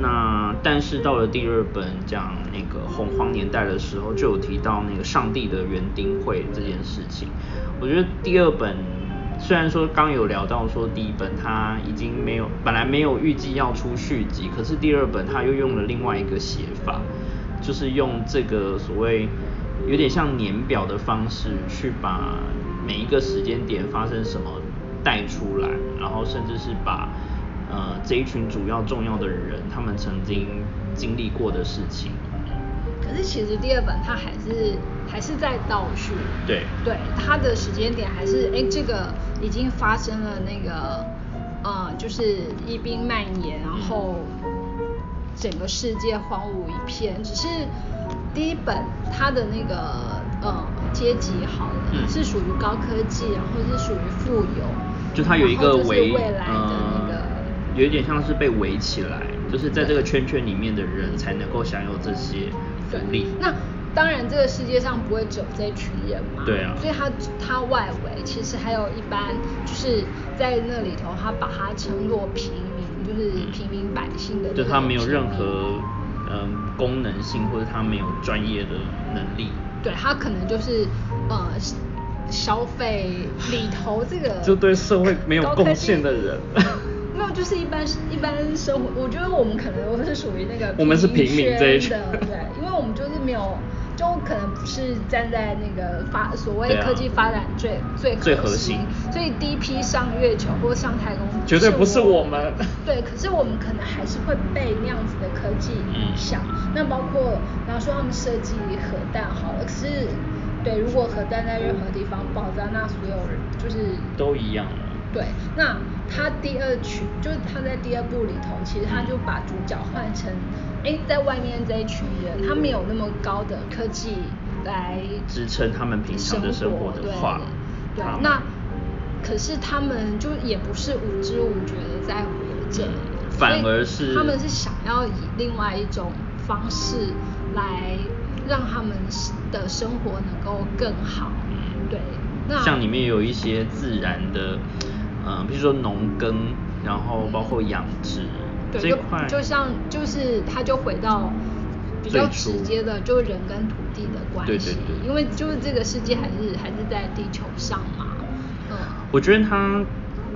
那但是到了第二本讲那个洪荒年代的时候，就有提到那个上帝的园丁会这件事情。我觉得第二本虽然说刚有聊到说第一本它已经没有本来没有预计要出续集，可是第二本它又用了另外一个写法，就是用这个所谓有点像年表的方式去把。每一个时间点发生什么带出来，然后甚至是把呃这一群主要重要的人他们曾经经历过的事情。可是其实第二本它还是还是在倒叙。对。对，它的时间点还是哎这个已经发生了那个呃就是疫病蔓延，然后整个世界荒芜一片。只是第一本它的那个。呃，阶级好了，是属于高科技，然后是属于富有，就它有一个围，未来的那个，有一点像是被围起来，就是在这个圈圈里面的人才能够享有这些那当然，这个世界上不会只有这一群人嘛，对啊，所以他他外围其实还有一般，就是在那里头，他把他称作平民，就是平民百姓的，就他没有任何嗯功能性，或者他没有专业的能力。对他可能就是呃消费里头这个就对社会没有贡献的人，没有就是一般一般生活，我觉得我们可能都是属于那个我们是平民这一圈的，对，因为我们就是没有。就可能不是站在那个发所谓科技发展最最最核心，所以第一批上月球或上太空绝对不是我们。对，可是我们可能还是会被那样子的科技影响。那包括，比方说他们设计核弹好了，可是对，如果核弹在任何地方爆炸，那所有人就是都一样。对，那他第二曲就是他在第二部里头，其实他就把主角换成。哎，在外面这一群人，他没有那么高的科技来支撑他们平常的生活的话，对，那可是他们就也不是无知无觉的在活着，反而是他们是想要以另外一种方式来让他们的生活能够更好，对。那像里面有一些自然的，嗯，比如说农耕，然后包括养殖。对，就就像就是它就回到比较直接的，就人跟土地的关系。对对对。因为就是这个世界还是还是在地球上嘛。嗯。我觉得它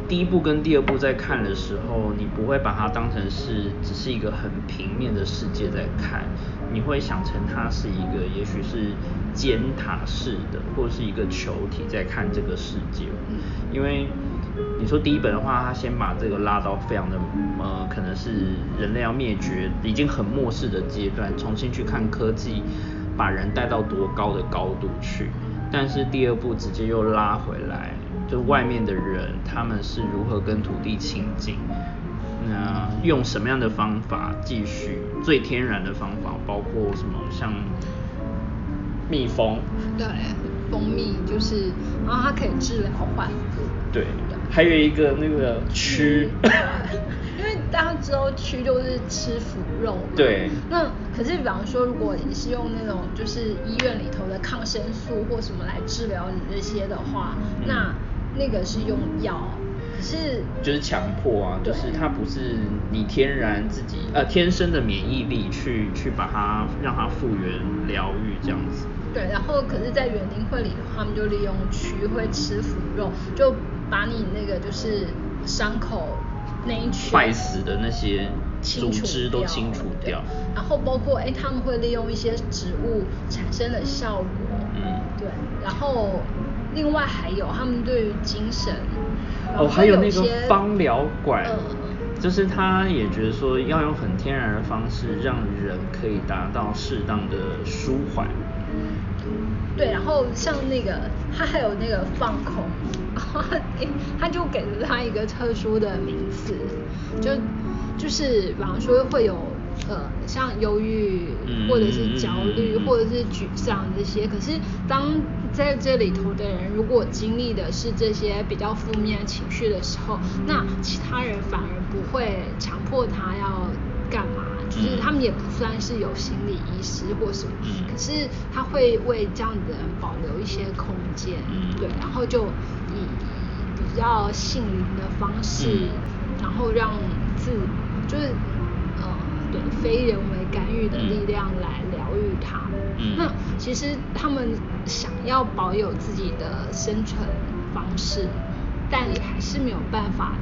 第一部跟第二部在看的时候，你不会把它当成是只是一个很平面的世界在看，你会想成它是一个也许是尖塔式的，或是一个球体在看这个世界。嗯。因为。你说第一本的话，他先把这个拉到非常的呃，可能是人类要灭绝，已经很末世的阶段，重新去看科技，把人带到多高的高度去。但是第二部直接又拉回来，就外面的人他们是如何跟土地亲近，那用什么样的方法继续最天然的方法，包括什么像蜜蜂，对，蜂蜜就是，然后它可以治疗患对。还有一个那个蛆，因为大家知道蛆就是吃腐肉。对。那可是比方说，如果你是用那种就是医院里头的抗生素或什么来治疗你这些的话，那那个是用药，可是就是强迫啊，就是它不是你天然自己呃天生的免疫力去去把它让它复原疗愈这样子。对，然后可是，在园林会里的话，他们就利用蛆会吃腐肉，就。把你那个就是伤口那一圈坏死的那些组织都清除掉，然后包括哎他们会利用一些植物产生的效果，嗯，对，然后另外还有他们对于精神，哦，还有那个些芳疗馆，嗯就是他也觉得说要用很天然的方式，让人可以达到适当的舒缓。对，然后像那个他还有那个放空，然后他就给了他一个特殊的名词，就就是比方说会有呃像忧郁嗯或者是焦虑或者是沮丧这些，可是当在这里头的人如果经历的是这些比较负面情绪的时候，那其他人反而不会强迫他要干嘛。就是嗯。他们也不算是有心理医师或什么，嗯。可是他会为这样的人保留一些空间，嗯。对，然后就以比较性灵的方式，嗯。然后让自就是呃对非人为干预的力量来疗愈他。嗯。那其实他们想要保有自己的生存方式，但还是没有办法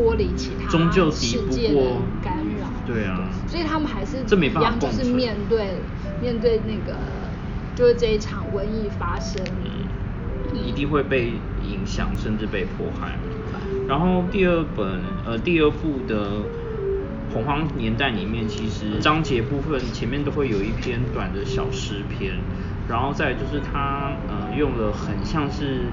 脱离其他世界的干扰。对啊所以他们还是这没办法一样，就是面对面对那个就是这一场瘟疫发生，嗯，一定会被影响，甚至被迫害。然后第二本呃第二部的洪荒年代里面，其实章节部分前面都会有一篇短的小诗篇，然后再就是他呃用了很像是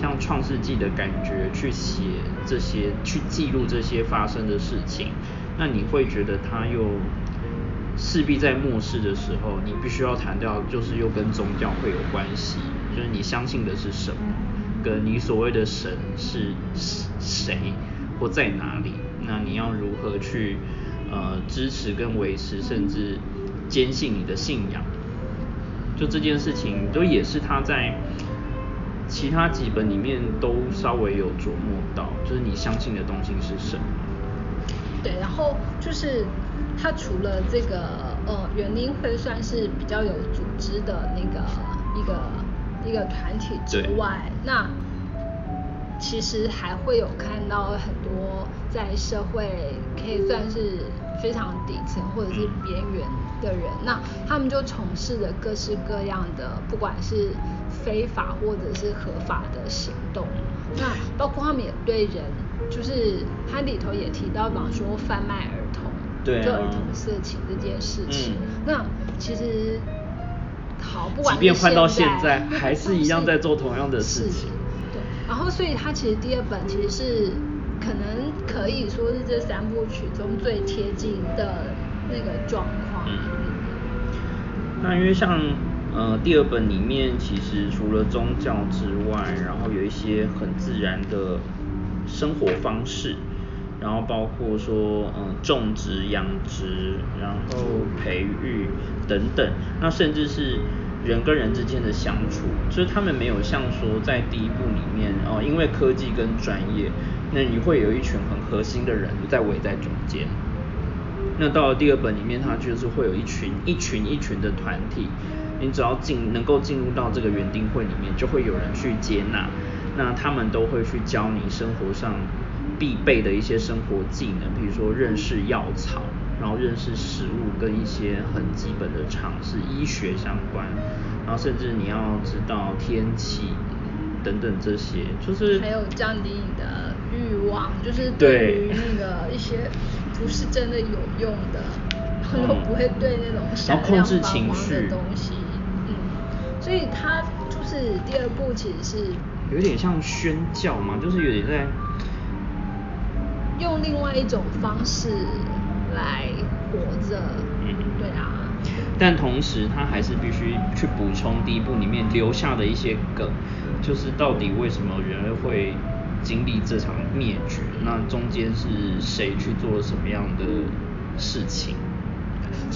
像创世纪的感觉去写这些，去记录这些发生的事情，那你会觉得他又势必在末世的时候，你必须要谈到，就是又跟宗教会有关系，就是你相信的是什么，跟你所谓的神是谁或在哪里，那你要如何去呃支持跟维持，甚至坚信你的信仰，就这件事情，都也是他在其他几本里面都稍微有琢磨到，就是你相信的东西是什么。对，然后就是他除了这个呃园林会算是比较有组织的那个一个一个团体之外，那其实还会有看到很多在社会可以算是非常底层或者是边缘的人，那他们就从事着各式各样的，不管是非法或者是合法的行动。那包括他们也对人，就是它里头也提到，比方说贩卖儿童，对啊。就儿童色情这件事情。嗯。那其实好，不管即便是换到现现在还是一样在做同样的事情。对，然后所以它其实第二本其实是可能可以说是这三部曲中最贴近的那个状况。嗯。那因为像呃第二本里面，其实除了宗教之外，然后有一些很自然的生活方式，然后包括说嗯、呃种植、养殖，然后培育等等，那甚至是人跟人之间的相处，就是他们没有像说在第一部里面哦、因为科技跟专业，那你会有一群很核心的人在围在中间。那到了第二本里面，它就是会有一群一群一群的团体，你只要进能够进入到这个园丁会里面，就会有人去接纳，那他们都会去教你生活上必备的一些生活技能，比如说认识药草，然后认识食物跟一些很基本的常识，医学相关，然后甚至你要知道天气等等这些，就是还有降低你的欲望，就是对于那个一些不是真的有用的，然后又不会对那种闪然后控制情绪。的东西，嗯，所以他就是第二部其实是有点像宣教嘛，就是有点在用另外一种方式来活着，嗯对啊，但同时他还是必须去补充第一部里面留下的一些梗，就是到底为什么人类会经历这场灭绝？那中间是谁去做了什么样的事情？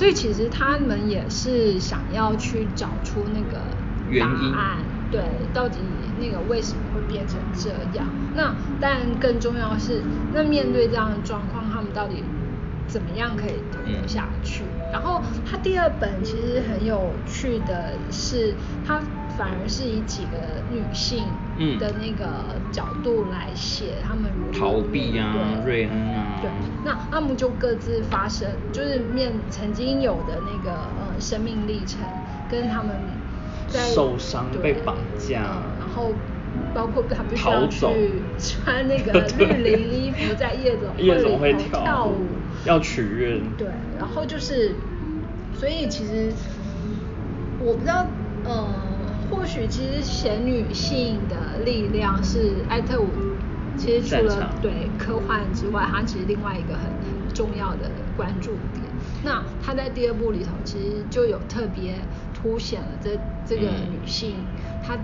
所以其实他们也是想要去找出那个原因答案，对，到底那个为什么会变成这样？那但更重要的是，那面对这样的状况，他们到底怎么样可以嗯活下去？然后他第二本其实很有趣的是，他反而是以几个女性嗯。的那个角度来写他们如何逃避啊对。瑞恩啊。对，那他们就各自发生，就是面曾经有的那个呃生命历程，跟他们在受伤对被绑架。嗯然后包括他必须要去穿那个绿林衣服，在夜总会 [laughs] 夜总会里头跳舞。舞，要取悦，对，然后就是，所以其实我不知道，呃，或许其实显女性的力量是艾特伍，其实除了对科幻之外，它其实另外一个很很重要的关注点。那他在第二部里头其实就有特别凸显了这这个嗯女性，她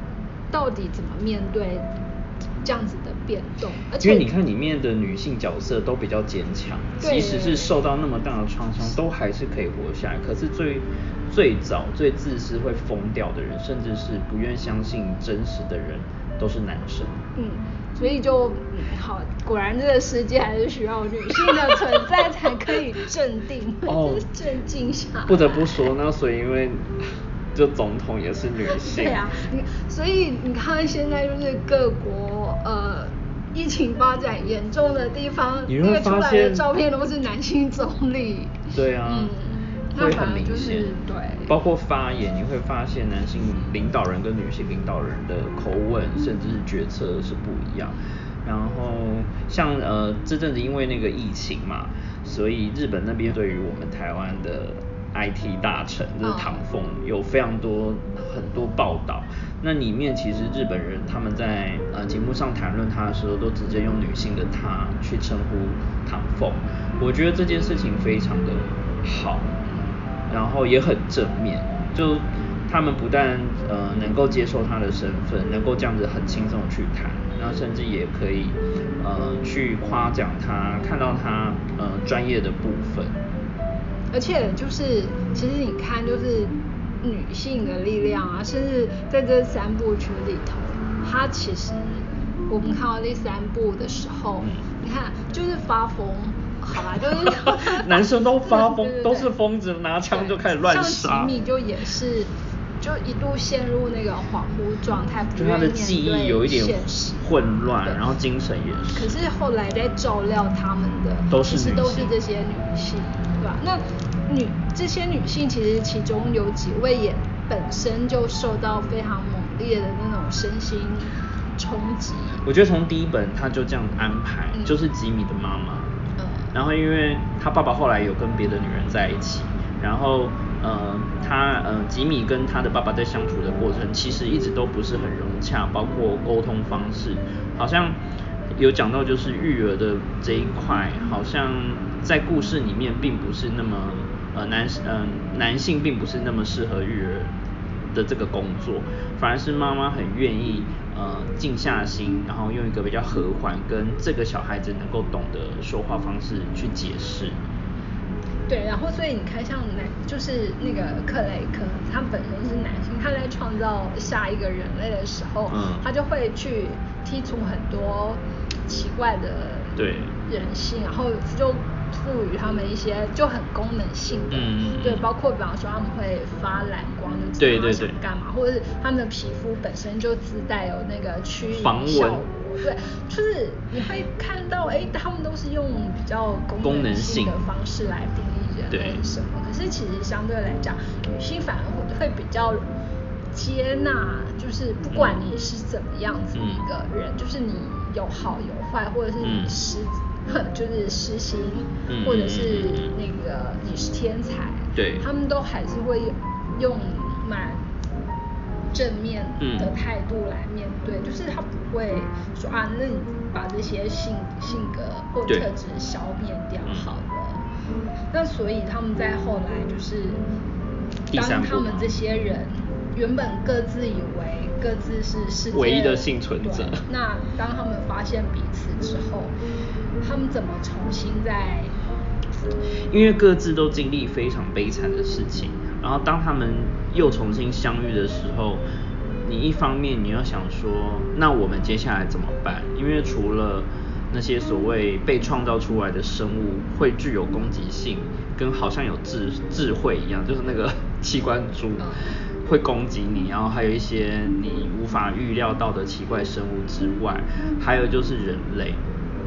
到底怎么面对这样子的变动，而因且为你看里面的女性角色都比较坚强，对即使是受到那么大的创伤，都还是可以活下来。可是最最早最自私会疯掉的人，甚至是不愿相信真实的人，都是男生。嗯，所以就嗯好，果然这个世界还是需要女性的存在才可以镇定，[laughs] [laughs] 哦镇静下来。不得不说，那所以因为就总统也是女性，对啊，你所以你看现在就是各国呃疫情发展严重的地方，你会列出来的照片都是男性总理。对啊，会很明显。对，包括发言，你会发现男性领导人跟女性领导人的口吻，甚至是决策是不一样。然后像呃这阵子因为那个疫情嘛，所以日本那边对于我们台湾的 IT 大臣就是嗯唐凤有非常多很多报道。那里面其实日本人他们在呃节目上谈论他的时候，都直接用女性的她去称呼唐凤。我觉得这件事情非常的好。然后也很正面，就他们不但呃能够接受他的身份，能够这样子很轻松的去谈，然后甚至也可以呃去夸奖他，看到他呃专业的部分。而且就是，其实你看，就是女性的力量啊，甚至在这三部曲里头，它其实我们看到第三部的时候，嗯你看就是发疯，好吧，就是 [laughs] 男生都发疯对对对都是疯子拿枪就开始乱杀像吉米就也是。就一度陷入那个恍惚状态，不就他愿意的记忆有一点混乱，然后精神也是。可是后来在照料他们的，都是其实都是这些女性，对吧？那女这些女性其实其中有几位也本身就受到非常猛烈的那种身心冲击。我觉得从第一本他就这样安排，嗯就是吉米的妈妈。然后因为他爸爸后来有跟别的女人在一起，然后呃他呃吉米跟他的爸爸在相处的过程，其实一直都不是很融洽，包括沟通方式，好像有讲到就是育儿的这一块，好像在故事里面并不是那么呃男呃男性并不是那么适合育儿的这个工作，反而是妈妈很愿意呃静下心，然后用一个比较和缓跟这个小孩子能够懂得说话方式去解释。对，然后所以你看，像男就是那个克雷克，他本身是男性，他在创造下一个人类的时候，嗯他就会去剔除很多奇怪的对人性，然后就赋予他们一些就很功能性的，对，包括比方说他们会发蓝光，就知道他对对对。想干嘛，或者是他们的皮肤本身就自带有那个驱防蚊。蚊效果。对，就是你会看到，哎，他们都是用比较功功能能性。性的方式来定义人什么。可是其实相对来讲，女性反而会会比较接纳，就是不管你是怎么样子一个人，就是你有好有坏，或者是你嗯。失，就是失心，嗯或者是那个你是天才，对。他们都还是会用蛮正面嗯。的态度来面对，就是他不会说啊，那你把这些性性格或对。特质消灭掉嗯。好了。那所以他们在后来就是，当他们这些人原本各自以为各自是世界唯一的幸存者那当他们发现彼此之后，他们怎么重新再因为各自都经历非常悲惨的事情，然后当他们又重新相遇的时候，你一方面你要想说，那我们接下来怎么办？因为除了那些所谓被创造出来的生物会具有攻击性，跟好像有智智慧一样，就是那个 [laughs] 器官猪嗯会攻击你，然后还有一些你无法预料到的奇怪生物之外，还有就是人类。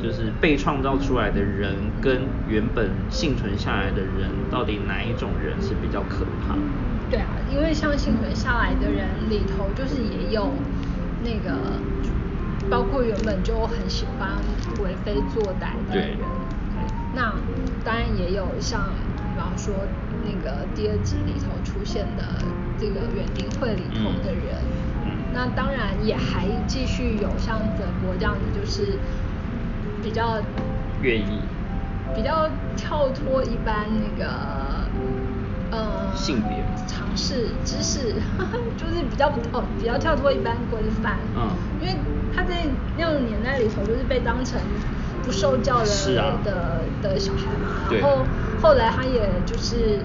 就是被创造出来的人跟原本幸存下来的人，到底哪一种人是比较可怕？对啊，因为像幸存下来的人里头，就是也有那个，包括原本就很喜欢为非作歹的人。对。那当然也有像，比方说那个第二集里头出现的这个园丁会里头的人。嗯。那当然也还继续有像德国这样子，就是比较愿意。比较跳脱一般那个呃性别尝试知识，[laughs] 就是比较哦比较跳脱一般规范，嗯，因为他在那种年代里头就是被当成不受教的的的小孩嘛，然后后来他也就是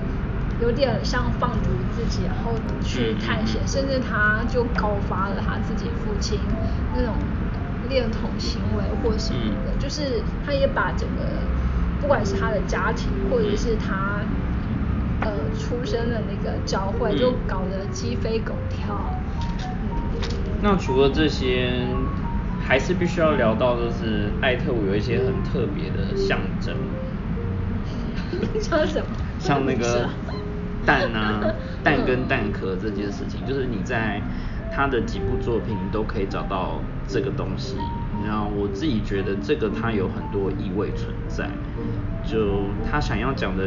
有点像放逐自己，然后去探险，甚至他就告发了他自己父亲那种恋童行为或什么的，就是他也把整个。不管是他的家庭，或者是他呃出生的那个教会，就搞得鸡飞狗跳。那除了这些，还是必须要聊到，就是艾特伍有一些很特别的象征。[laughs] 像什么？像那个蛋啊，[laughs] 蛋跟蛋壳这件事情，就是你在他的几部作品都可以找到这个东西。然后我自己觉得这个它有很多意味存在，就他想要讲的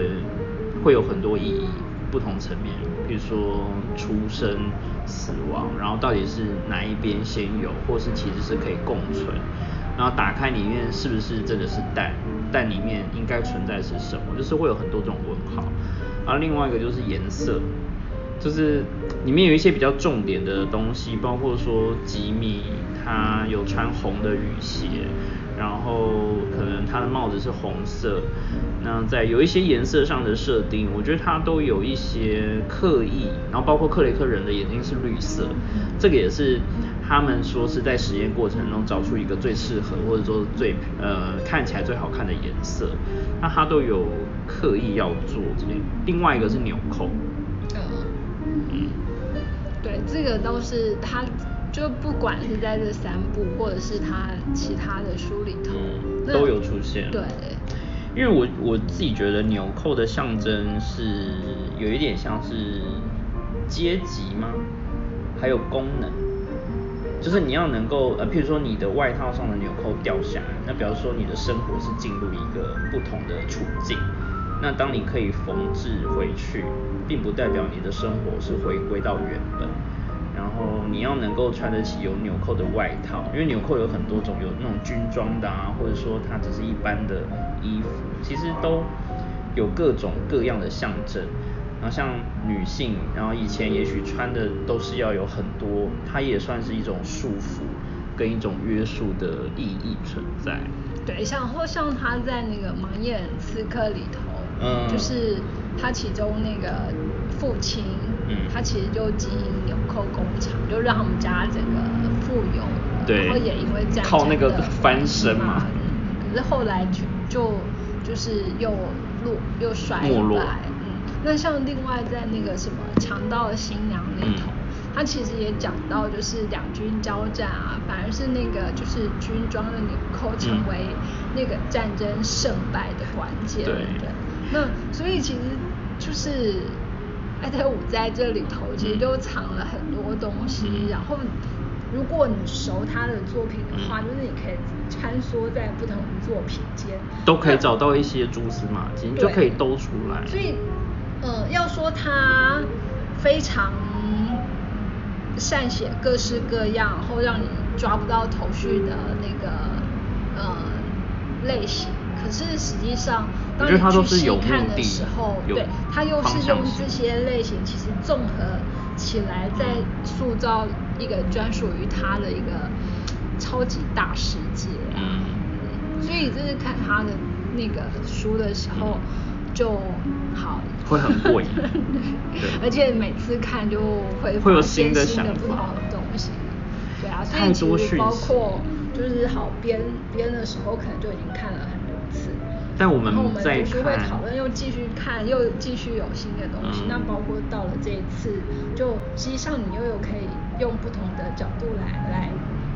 会有很多意义，不同层面，比如说出生、死亡，然后到底是哪一边先有，或是其实是可以共存，然后打开里面是不是真的是蛋，蛋里面应该存在是什么，就是会有很多种问号。然后另外一个就是颜色，就是里面有一些比较重点的东西，包括说吉米。他有穿红的雨鞋，然后可能他的帽子是红色。那在有一些颜色上的设定，我觉得他都有一些刻意。然后包括克雷克人的眼睛是绿色，这个也是他们说是在实验过程中找出一个最适合或者说最呃看起来最好看的颜色。那他都有刻意要做这边。另外一个是纽扣。嗯，对，这个都是他。就不管是在这三部，或者是他其他的书里头，都有出现。对，因为我我自己觉得纽扣的象征是有一点像是阶级吗？还有功能，就是你要能够呃，譬如说你的外套上的纽扣掉下来，那比方说你的生活是进入一个不同的处境，那当你可以缝制回去，并不代表你的生活是回归到原本。然后你要能够穿得起有纽扣的外套，因为纽扣有很多种，有那种军装的啊，或者说它只是一般的衣服，其实都有各种各样的象征。然后像女性，然后以前也许穿的都是要有很多，它也算是一种束缚跟一种约束的意义存在。对，像或像他在那个盲眼刺客里头，嗯，就是他其中那个父亲。嗯他其实就经营纽扣工厂，就让他们家整个富有，对然后也因为这样靠那个翻身嘛。可是后来就就就是又落又衰败。嗯，那像另外在那个什么强盗的新娘那头，他其实也讲到就是两军交战啊，反而是那个就是军装的纽扣成为那个战争胜败的关键。对。那所以其实就是。艾特五在这里头其实就藏了很多东西，然后如果你熟他的作品的话，就是你可以穿梭在不同的作品间，都可以找到一些蛛丝马迹，就可以兜出来。所以，呃，要说他非常善写各式各样，然后让你抓不到头绪的那个呃类型。可是实际上，当你去细看的时候，对，他又是用这些类型，其实综合起来，在塑造一个专属于他的一个超级大世界。嗯，所以这是看他的那个书的时候就好，会很过瘾。[laughs] 对，而且每次看就会会有新的想法的东西。对啊，所以其实包括就是好编编的时候，可能就已经看了。但我们在读书会讨论，又继续看，又继续有新的东西。那包括到了这一次，就实际上你又有可以用不同的角度来来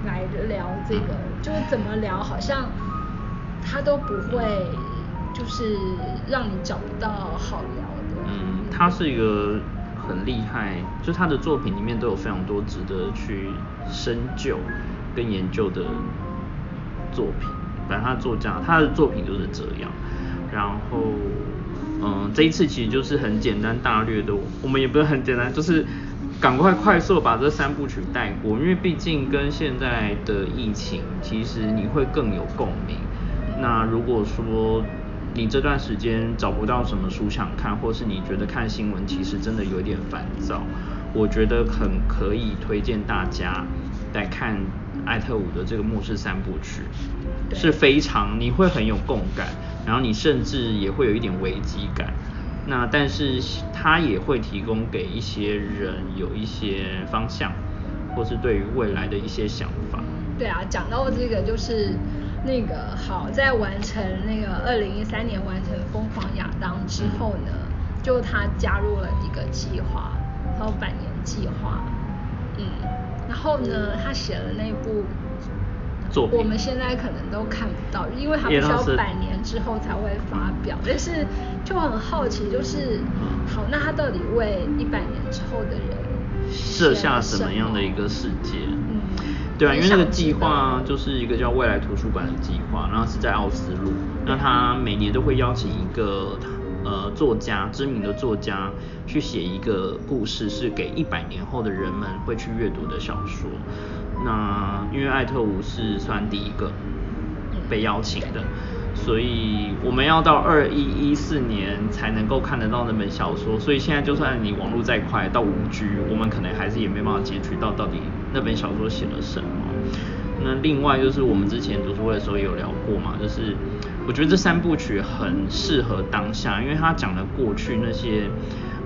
来聊这个，就怎么聊，好像他都不会就是让你找不到好聊的。嗯，他是一个很厉害，就他的作品里面都有非常多值得去深究跟研究的作品。反正他作家他的作品就是这样。然后，嗯，这一次其实就是很简单大略的，我们也不是很简单，就是赶快快速把这三部曲带过，因为毕竟跟现在的疫情，其实你会更有共鸣。那如果说你这段时间找不到什么书想看，或是你觉得看新闻其实真的有点烦躁，我觉得很可以推荐大家来看艾特伍的这个末世三部曲，是非常你会很有共感，然后你甚至也会有一点危机感。那但是它也会提供给一些人有一些方向，或是对于未来的一些想法。对啊，讲到这个就是。那个好，在完成那个二零一三年完成《疯狂亚当》之后呢，就他加入了一个计划，还有百年计划，嗯，然后呢，他写了那部作品，我们现在可能都看不到，因为他必须要百年之后才会发表，但是就很好奇，就是好，那他到底为一百年之后的人设下什么样的一个世界？嗯对啊，因为那个计划就是一个叫未来图书馆的计划，然后是在奥斯陆，那他每年都会邀请一个呃作家，知名的作家去写一个故事，是给一百年后的人们会去阅读的小说。那因为艾特五是算第一个被邀请的。所以我们要到二一一四年才能够看得到那本小说，所以现在就算你网络再快，到五 G，我们可能还是也没办法截取到到底那本小说写了什么。那另外就是我们之前读书会的时候有聊过嘛，就是我觉得这三部曲很适合当下，因为它讲了过去那些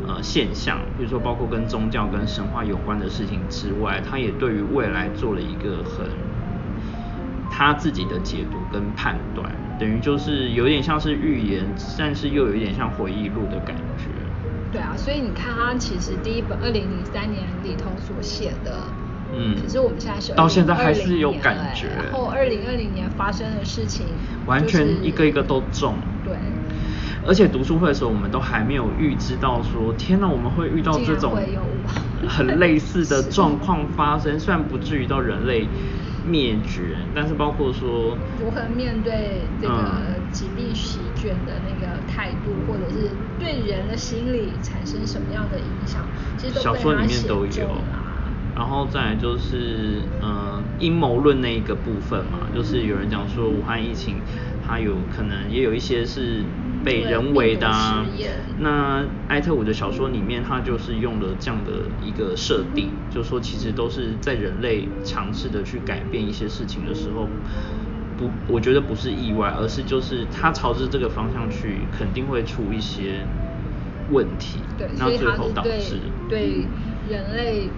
呃现象，比如说包括跟宗教跟神话有关的事情之外，他也对于未来做了一个很他自己的解读跟判断。等于就是有点像是预言，但是又有一点像回忆录的感觉。对啊，所以你看他其实第一本二零零三年里头所写的，嗯，可是我们现在是到现在还是有感觉。然后二零二零年发生的事情，完全一个一个都中。对。而且读书会的时候，我们都还没有预知到说，天哪，我们会遇到这种很类似的状况发生，虽然不至于到人类。灭绝，但是包括说如何面对这个疾病席卷的那个态度，或者是对人的心理产生什么样的影响，其实小说里面都有。然后再来就是，嗯，阴谋论那一个部分嘛，就是有人讲说武汉疫情，它有可能也有一些是。被人为的，那艾特伍的小说里面，他就是用了这样的一个设定，就是说其实都是在人类尝试的去改变一些事情的时候，不，我觉得不是意外，而是就是他朝着这个方向去，肯定会出一些问题。对，那最后导致对人类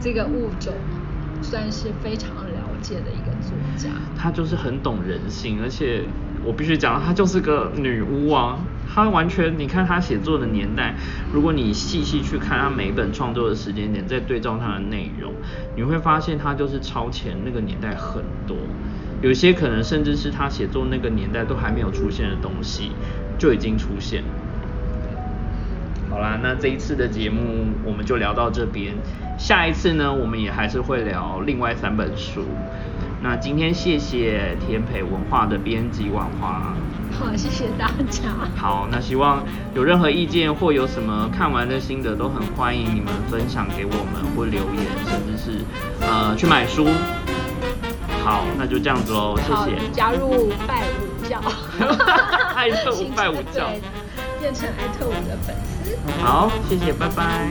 这个物种算是非常了解的一个作家。他就是很懂人性，而且。我必须讲，她就是个女巫啊！她完全，你看她写作的年代，如果你细细去看她每本创作的时间点，再对照她的内容，你会发现她就是超前那个年代很多，有些可能甚至是她写作那个年代都还没有出现的东西，就已经出现。好啦，那这一次的节目我们就聊到这边，下一次呢，我们也还是会聊另外三本书。那今天谢谢天培文化的编辑婉华，好，谢谢大家。好，那希望有任何意见或有什么看完的心得，都很欢迎你们分享给我们或留言，甚至是呃去买书。好，那就这样子喽，谢谢。加入拜五教，[laughs] 艾特五拜五教，变成艾特五的粉丝。好，谢谢，拜拜。